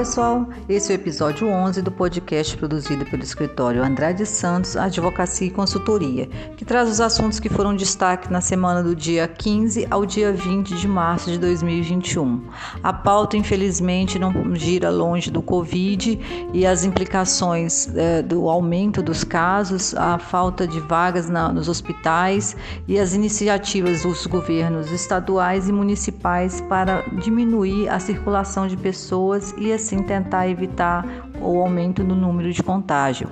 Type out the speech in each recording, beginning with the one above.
Pessoal, esse é o episódio 11 do podcast produzido pelo escritório Andrade Santos Advocacia e Consultoria, que traz os assuntos que foram destaque na semana do dia 15 ao dia 20 de março de 2021. A pauta, infelizmente, não gira longe do Covid e as implicações é, do aumento dos casos, a falta de vagas na, nos hospitais e as iniciativas dos governos estaduais e municipais para diminuir a circulação de pessoas e assim tentar evitar o aumento no número de contágio.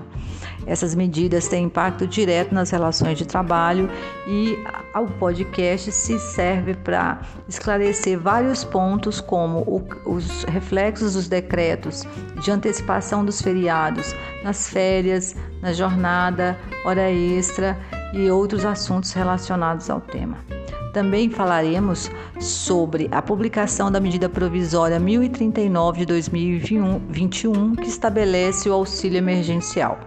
Essas medidas têm impacto direto nas relações de trabalho e o podcast se serve para esclarecer vários pontos, como o, os reflexos dos decretos de antecipação dos feriados nas férias, na jornada, hora extra e outros assuntos relacionados ao tema. Também falaremos sobre a publicação da medida provisória 1039 de 2021, que estabelece o auxílio emergencial.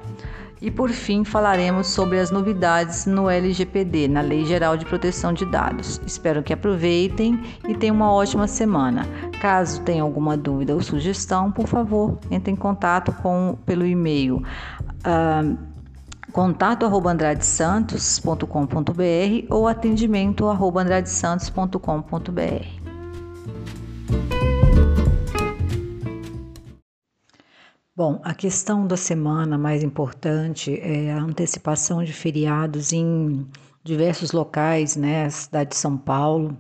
E por fim, falaremos sobre as novidades no LGPD, na Lei Geral de Proteção de Dados. Espero que aproveitem e tenham uma ótima semana. Caso tenha alguma dúvida ou sugestão, por favor, entre em contato com pelo e-mail. Uh, contato arroba andradesantos.com.br ou atendimento arroba andradesantos.com.br. Bom, a questão da semana mais importante é a antecipação de feriados em diversos locais, né? A cidade de São Paulo,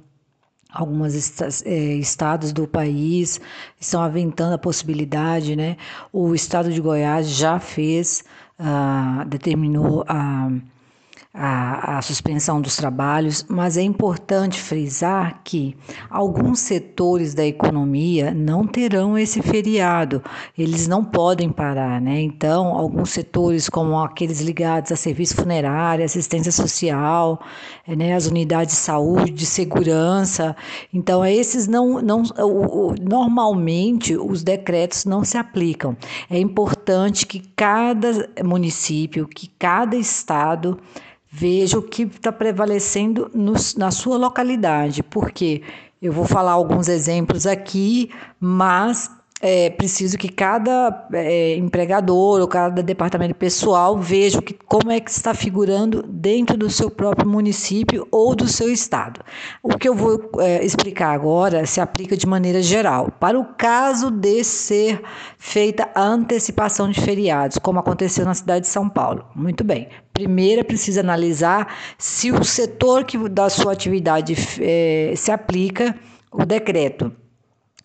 alguns é, estados do país estão aventando a possibilidade, né? O estado de Goiás já fez ah, determinou a, a, a, suspensão dos trabalhos, mas é importante frisar que alguns setores da economia não terão esse feriado, eles não podem parar, né? Então, alguns setores, como aqueles ligados a serviço funerário, assistência social, né, as unidades de saúde, de segurança, então esses não, não normalmente os decretos não se aplicam. É importante que cada município, que cada estado veja o que está prevalecendo no, na sua localidade, porque eu vou falar alguns exemplos aqui, mas é preciso que cada é, empregador ou cada departamento pessoal veja que, como é que está figurando dentro do seu próprio município ou do seu estado. O que eu vou é, explicar agora se aplica de maneira geral. Para o caso de ser feita a antecipação de feriados, como aconteceu na cidade de São Paulo. Muito bem. Primeiro, precisa analisar se o setor que da sua atividade é, se aplica o decreto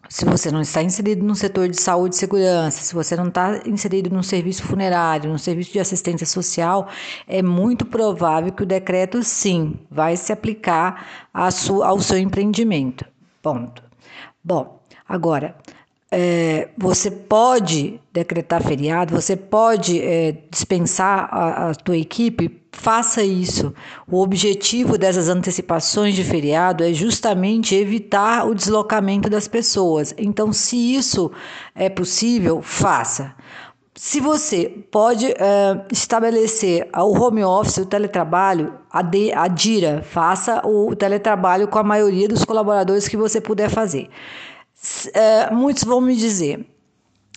se você não está inserido no setor de saúde e segurança, se você não está inserido no serviço funerário, no serviço de assistência social, é muito provável que o decreto, sim, vai se aplicar ao seu empreendimento. Ponto. Bom, agora, é, você pode decretar feriado, você pode é, dispensar a, a tua equipe, faça isso. O objetivo dessas antecipações de feriado é justamente evitar o deslocamento das pessoas. Então, se isso é possível, faça. Se você pode é, estabelecer o home office, o teletrabalho, adira, faça o teletrabalho com a maioria dos colaboradores que você puder fazer. É, muitos vão me dizer,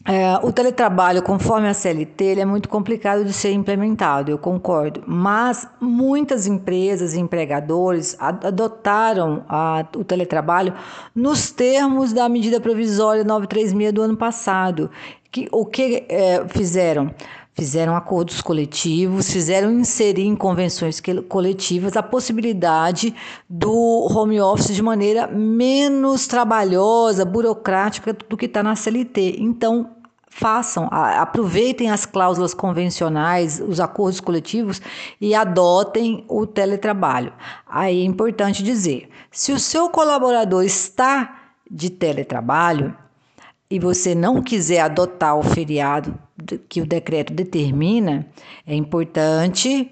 é, o teletrabalho, conforme a CLT, ele é muito complicado de ser implementado, eu concordo. Mas muitas empresas e empregadores adotaram a, o teletrabalho nos termos da medida provisória 936 do ano passado. Que, o que é, fizeram? Fizeram acordos coletivos, fizeram inserir em convenções coletivas a possibilidade do home office de maneira menos trabalhosa, burocrática do que está na CLT. Então, façam, aproveitem as cláusulas convencionais, os acordos coletivos e adotem o teletrabalho. Aí é importante dizer: se o seu colaborador está de teletrabalho e você não quiser adotar o feriado que o decreto determina, é importante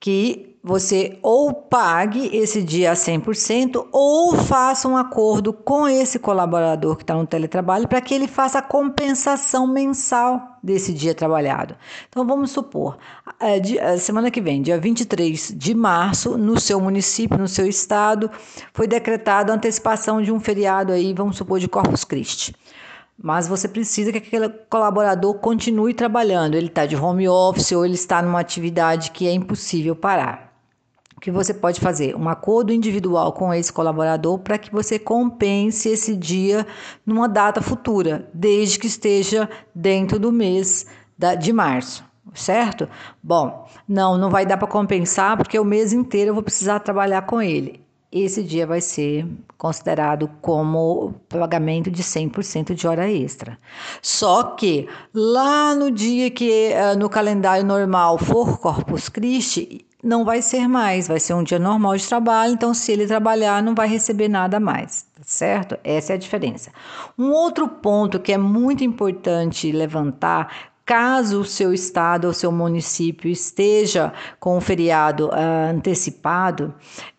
que você ou pague esse dia a 100% ou faça um acordo com esse colaborador que está no teletrabalho para que ele faça a compensação mensal desse dia trabalhado. Então vamos supor, a semana que vem, dia 23 de março, no seu município, no seu estado, foi decretado a antecipação de um feriado aí, vamos supor, de Corpus Christi. Mas você precisa que aquele colaborador continue trabalhando. Ele está de home office ou ele está numa atividade que é impossível parar. O que você pode fazer? Um acordo individual com esse colaborador para que você compense esse dia numa data futura, desde que esteja dentro do mês de março certo? Bom, não, não vai dar para compensar porque o mês inteiro eu vou precisar trabalhar com ele esse dia vai ser considerado como pagamento de 100% de hora extra. Só que lá no dia que eh, no calendário normal for Corpus Christi, não vai ser mais, vai ser um dia normal de trabalho, então se ele trabalhar não vai receber nada mais, tá certo? Essa é a diferença. Um outro ponto que é muito importante levantar Caso o seu estado ou seu município esteja com o feriado uh, antecipado,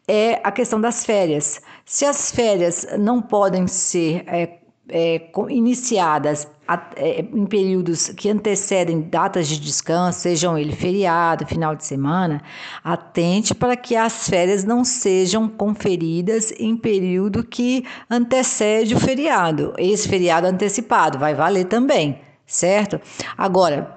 é a questão das férias. Se as férias não podem ser é, é, iniciadas é, em períodos que antecedem datas de descanso, sejam ele feriado, final de semana, atente para que as férias não sejam conferidas em período que antecede o feriado. Esse feriado antecipado vai valer também, certo? Agora,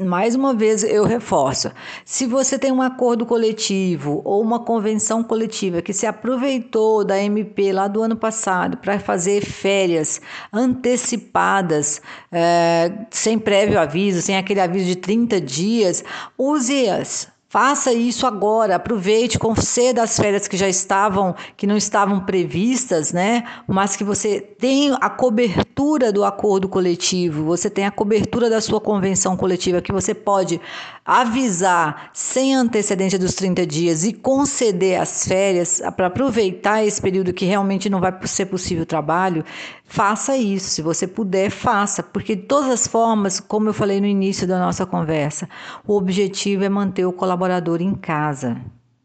mais uma vez eu reforço: se você tem um acordo coletivo ou uma convenção coletiva que se aproveitou da MP lá do ano passado para fazer férias antecipadas, é, sem prévio aviso, sem aquele aviso de 30 dias, use-as Faça isso agora, aproveite, conceda as férias que já estavam, que não estavam previstas, né? Mas que você tem a cobertura do acordo coletivo, você tem a cobertura da sua convenção coletiva, que você pode avisar sem antecedência dos 30 dias e conceder as férias para aproveitar esse período que realmente não vai ser possível o trabalho, faça isso. Se você puder, faça, porque de todas as formas, como eu falei no início da nossa conversa, o objetivo é manter o colaborador em casa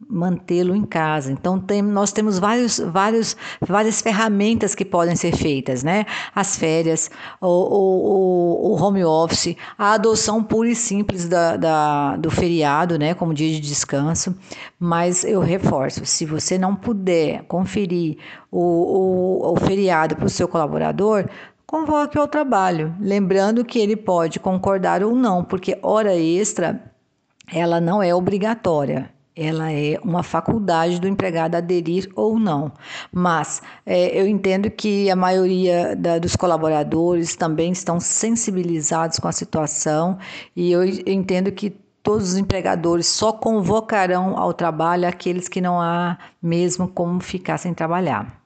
mantê-lo em casa. Então tem, nós temos vários, vários, várias ferramentas que podem ser feitas, né? As férias, o, o, o home office, a adoção pura e simples da, da, do feriado, né? Como dia de descanso. Mas eu reforço, se você não puder conferir o, o, o feriado para o seu colaborador, convoque ao trabalho, lembrando que ele pode concordar ou não, porque hora extra ela não é obrigatória ela é uma faculdade do empregado aderir ou não. Mas é, eu entendo que a maioria da, dos colaboradores também estão sensibilizados com a situação e eu entendo que todos os empregadores só convocarão ao trabalho aqueles que não há mesmo como ficar sem trabalhar.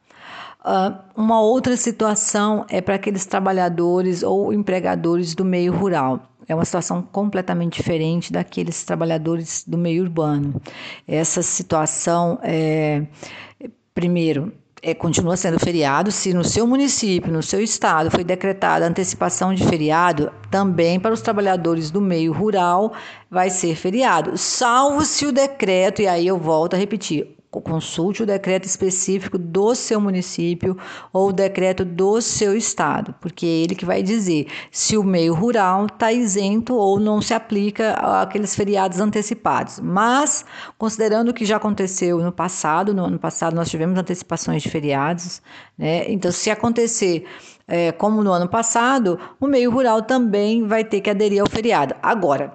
Uh, uma outra situação é para aqueles trabalhadores ou empregadores do meio rural. É uma situação completamente diferente daqueles trabalhadores do meio urbano. Essa situação é, primeiro, é, continua sendo feriado. Se no seu município, no seu estado, foi decretada antecipação de feriado, também para os trabalhadores do meio rural vai ser feriado, salvo se o decreto, e aí eu volto a repetir, consulte o decreto específico do seu município ou o decreto do seu estado, porque é ele que vai dizer se o meio rural está isento ou não se aplica aqueles feriados antecipados. Mas, considerando o que já aconteceu no passado, no ano passado nós tivemos antecipações de feriados, né? então se acontecer é, como no ano passado, o meio rural também vai ter que aderir ao feriado. Agora,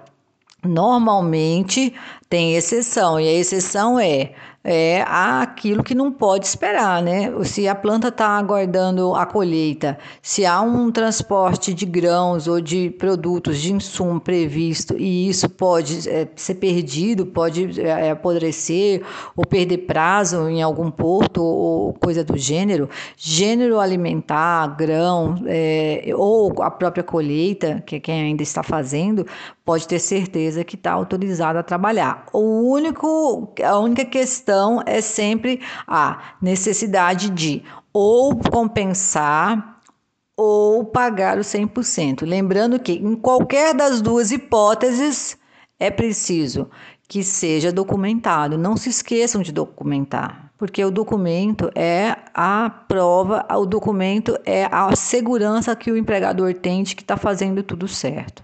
normalmente tem exceção, e a exceção é é aquilo que não pode esperar, né? Se a planta está aguardando a colheita, se há um transporte de grãos ou de produtos de insumo previsto e isso pode é, ser perdido, pode é, apodrecer ou perder prazo em algum porto ou coisa do gênero, gênero alimentar, grão é, ou a própria colheita, que é quem ainda está fazendo, pode ter certeza que está autorizado a trabalhar. O único, a única questão é sempre a necessidade de ou compensar ou pagar o 100%. Lembrando que em qualquer das duas hipóteses é preciso que seja documentado. Não se esqueçam de documentar, porque o documento é a prova, o documento é a segurança que o empregador tem de que está fazendo tudo certo.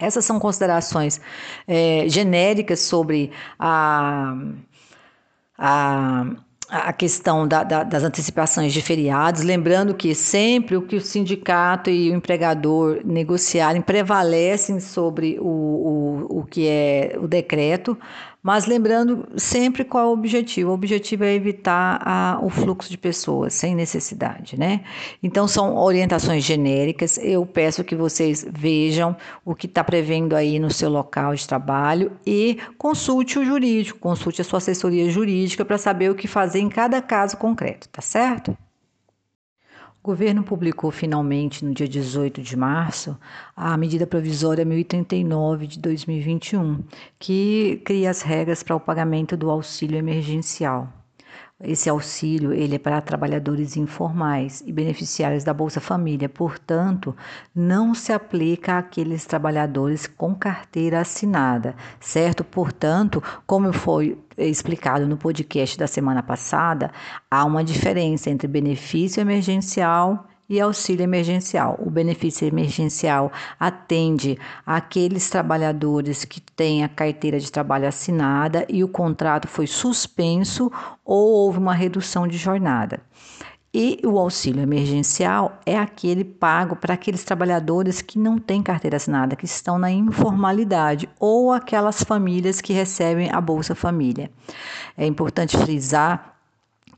Essas são considerações é, genéricas sobre a, a, a questão da, da, das antecipações de feriados, lembrando que sempre o que o sindicato e o empregador negociarem prevalecem sobre o, o, o que é o decreto, mas lembrando sempre qual é o objetivo. O objetivo é evitar a, o fluxo de pessoas sem necessidade, né? Então são orientações genéricas. Eu peço que vocês vejam o que está prevendo aí no seu local de trabalho e consulte o jurídico, consulte a sua assessoria jurídica para saber o que fazer em cada caso concreto, tá certo? O governo publicou finalmente, no dia 18 de março, a medida provisória 1039 de 2021, que cria as regras para o pagamento do auxílio emergencial. Esse auxílio ele é para trabalhadores informais e beneficiários da Bolsa Família, portanto, não se aplica àqueles trabalhadores com carteira assinada, certo? Portanto, como foi explicado no podcast da semana passada, há uma diferença entre benefício emergencial e auxílio emergencial. O benefício emergencial atende aqueles trabalhadores que têm a carteira de trabalho assinada e o contrato foi suspenso ou houve uma redução de jornada. E o auxílio emergencial é aquele pago para aqueles trabalhadores que não têm carteira assinada, que estão na informalidade, ou aquelas famílias que recebem a Bolsa Família. É importante frisar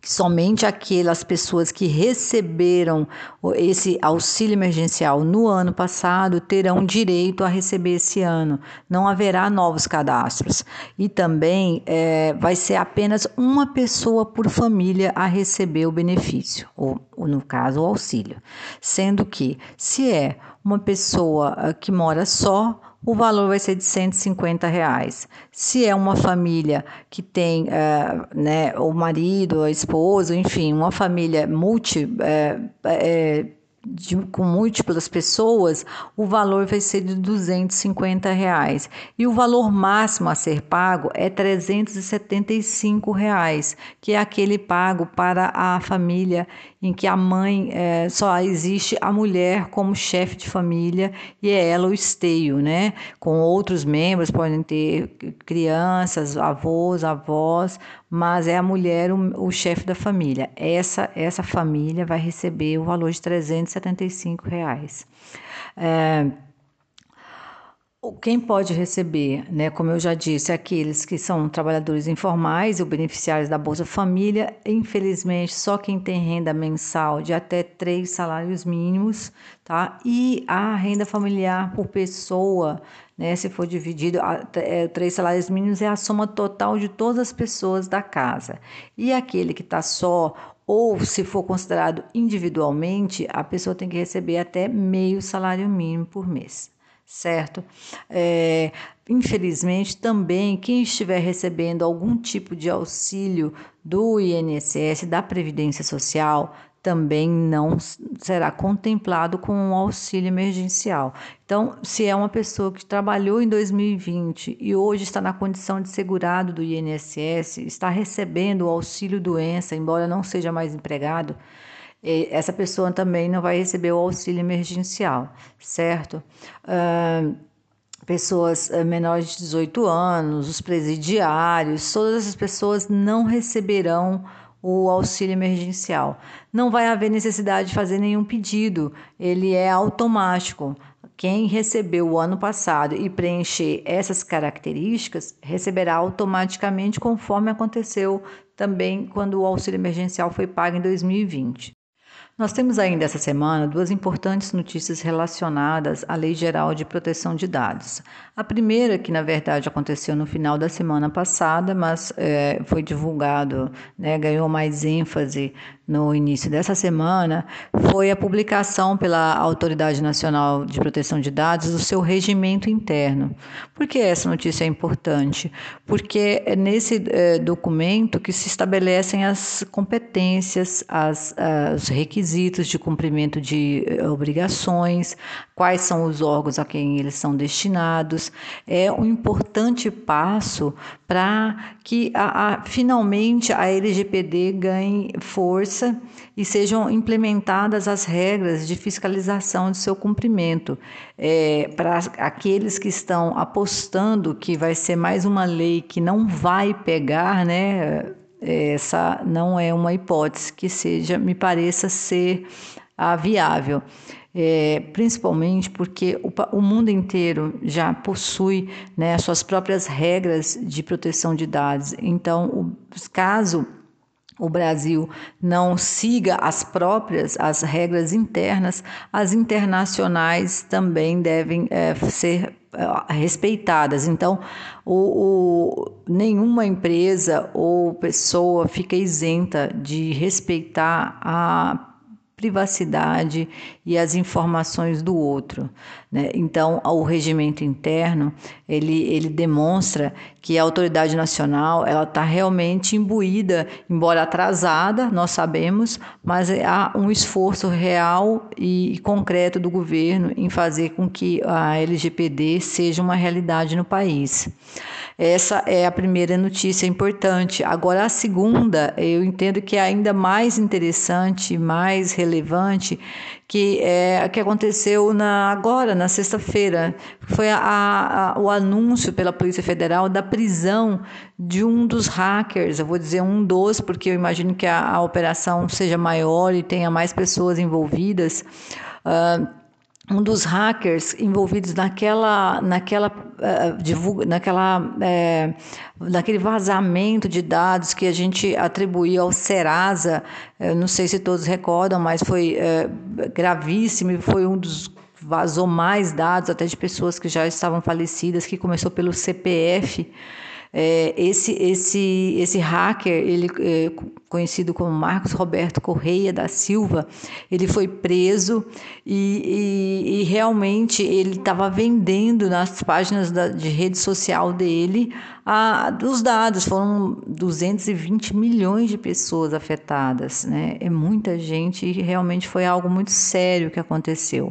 somente aquelas pessoas que receberam esse auxílio emergencial no ano passado terão direito a receber esse ano. Não haverá novos cadastros. E também é, vai ser apenas uma pessoa por família a receber o benefício, ou, ou no caso, o auxílio. Sendo que, se é uma pessoa ah, que mora só, o valor vai ser de 150 reais. Se é uma família que tem é, né, o marido, a esposa, enfim, uma família multi. É, é, de, com múltiplas pessoas, o valor vai ser de 250 reais. E o valor máximo a ser pago é 375 reais, que é aquele pago para a família em que a mãe é, só existe a mulher como chefe de família e é ela o esteio, né? Com outros membros, podem ter crianças, avós, avós, mas é a mulher o, o chefe da família. Essa, essa família vai receber o valor de 375 reais. É, quem pode receber, né, como eu já disse, aqueles que são trabalhadores informais e beneficiários da Bolsa Família, infelizmente, só quem tem renda mensal de até três salários mínimos, tá? E a renda familiar por pessoa, né, se for dividido, é, três salários mínimos é a soma total de todas as pessoas da casa. E aquele que está só ou se for considerado individualmente, a pessoa tem que receber até meio salário mínimo por mês certo? É, infelizmente, também quem estiver recebendo algum tipo de auxílio do INSS, da Previdência Social, também não será contemplado com um auxílio emergencial. Então, se é uma pessoa que trabalhou em 2020 e hoje está na condição de segurado do INSS, está recebendo o auxílio doença, embora não seja mais empregado, essa pessoa também não vai receber o auxílio emergencial, certo? Uh, pessoas eh, menores de 18 anos, os presidiários, todas essas pessoas não receberão o auxílio emergencial. Não vai haver necessidade de fazer nenhum pedido, ele é automático. Quem recebeu o ano passado e preencher essas características receberá automaticamente, conforme aconteceu também quando o auxílio emergencial foi pago em 2020. Nós temos ainda essa semana duas importantes notícias relacionadas à Lei Geral de Proteção de Dados. A primeira, que na verdade aconteceu no final da semana passada, mas é, foi divulgado, né, ganhou mais ênfase no início dessa semana, foi a publicação pela Autoridade Nacional de Proteção de Dados do seu regimento interno. Por que essa notícia é importante? Porque é nesse é, documento que se estabelecem as competências, as, os requisitos de cumprimento de é, obrigações, quais são os órgãos a quem eles são destinados. É um importante passo para que a, a, finalmente a LGPD ganhe força e sejam implementadas as regras de fiscalização de seu cumprimento. É, para aqueles que estão apostando que vai ser mais uma lei que não vai pegar, né? essa não é uma hipótese que seja, me pareça ser a viável. É, principalmente porque o, o, mundo inteiro já possui né, as suas próprias regras de proteção de dados. Então, o, caso o Brasil não siga as próprias as regras internas, as internacionais também devem é, ser é, respeitadas. Então, o, o, nenhuma empresa ou pessoa fica isenta de respeitar a privacidade e as informações do outro. Né? Então, o regimento interno ele, ele demonstra que a autoridade nacional ela está realmente imbuída, embora atrasada, nós sabemos, mas há um esforço real e concreto do governo em fazer com que a LGPD seja uma realidade no país. Essa é a primeira notícia importante. Agora, a segunda, eu entendo que é ainda mais interessante, mais relevante, que é que aconteceu na, agora, na sexta-feira. Foi a, a, o anúncio pela Polícia Federal da prisão de um dos hackers. Eu vou dizer um dos, porque eu imagino que a, a operação seja maior e tenha mais pessoas envolvidas. Uh, um dos hackers envolvidos naquela, naquela, uh, divulga, naquela, uh, naquele vazamento de dados que a gente atribuiu ao Serasa, uh, não sei se todos recordam, mas foi gravíssimo e foi um dos vazou mais dados até de pessoas que já estavam falecidas, que começou pelo CPF. É, esse, esse, esse hacker, ele é, conhecido como Marcos Roberto Correia da Silva, ele foi preso e, e, e realmente ele estava vendendo nas páginas da, de rede social dele a, dos dados. Foram 220 milhões de pessoas afetadas, né? É muita gente e realmente foi algo muito sério que aconteceu.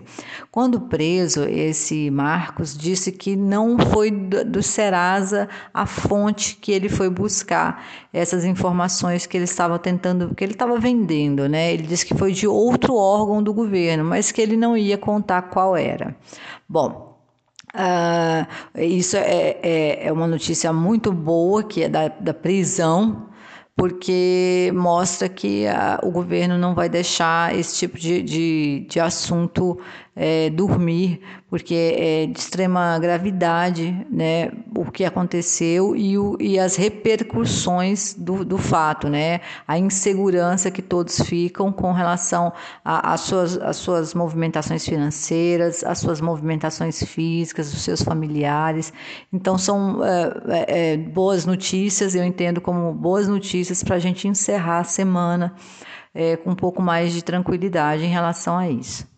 Quando preso, esse Marcos disse que não foi do, do Serasa a fonte que ele foi buscar essas informações que ele estava tentando, que ele estava vendendo, né? Ele disse que foi de outro órgão do governo, mas que ele não ia contar qual era. Bom, Uh, isso é, é, é, uma notícia muito boa, que é da, da prisão, porque mostra que a, o governo não vai deixar esse tipo de, de, de assunto é, dormir, porque é de extrema gravidade né, o que aconteceu e, o, e as repercussões do, do fato, né, a insegurança que todos ficam com relação às suas, às suas movimentações financeiras, às suas movimentações físicas, os seus familiares. Então, são é, é, é boas notícias, eu entendo como boas notícias para a gente encerrar a semana é, com um pouco mais de tranquilidade em relação a isso.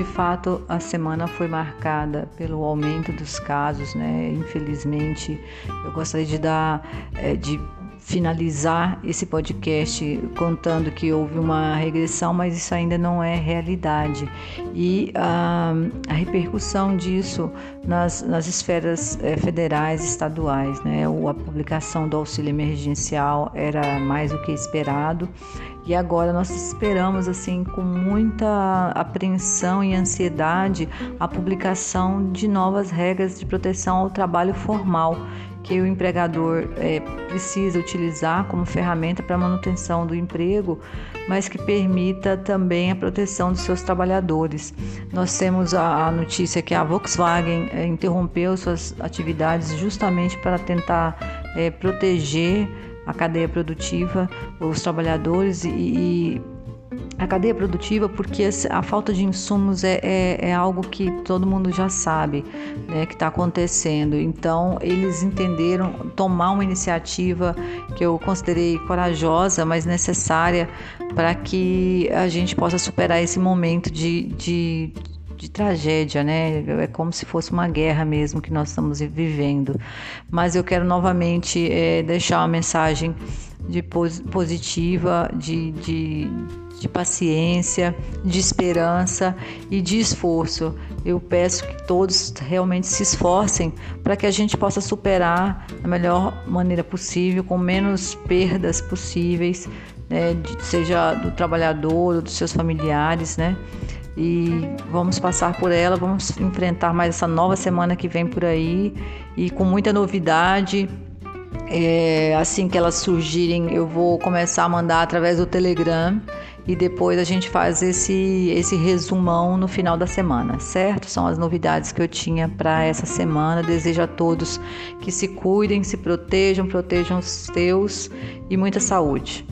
De fato a semana foi marcada pelo aumento dos casos, né? Infelizmente, eu gostaria de dar, é, de finalizar esse podcast contando que houve uma regressão, mas isso ainda não é realidade. E a, a repercussão disso nas, nas esferas é, federais estaduais, né? A publicação do auxílio emergencial era mais do que esperado e agora nós esperamos assim com muita apreensão e ansiedade a publicação de novas regras de proteção ao trabalho formal que o empregador é, precisa utilizar como ferramenta para manutenção do emprego, mas que permita também a proteção dos seus trabalhadores. Nós temos a, a notícia que a Volkswagen é, interrompeu suas atividades justamente para tentar é, proteger a cadeia produtiva, os trabalhadores e, e a cadeia produtiva, porque a falta de insumos é, é, é algo que todo mundo já sabe né, que está acontecendo. Então, eles entenderam tomar uma iniciativa que eu considerei corajosa, mas necessária para que a gente possa superar esse momento de, de de tragédia, né? É como se fosse uma guerra mesmo que nós estamos vivendo. Mas eu quero novamente é, deixar uma mensagem de positiva, de, de, de paciência, de esperança e de esforço. Eu peço que todos realmente se esforcem para que a gente possa superar da melhor maneira possível, com menos perdas possíveis, né, seja do trabalhador dos seus familiares, né? E vamos passar por ela, vamos enfrentar mais essa nova semana que vem por aí e com muita novidade. É, assim que elas surgirem, eu vou começar a mandar através do Telegram e depois a gente faz esse, esse resumão no final da semana, certo? São as novidades que eu tinha para essa semana. Desejo a todos que se cuidem, se protejam, protejam os teus e muita saúde.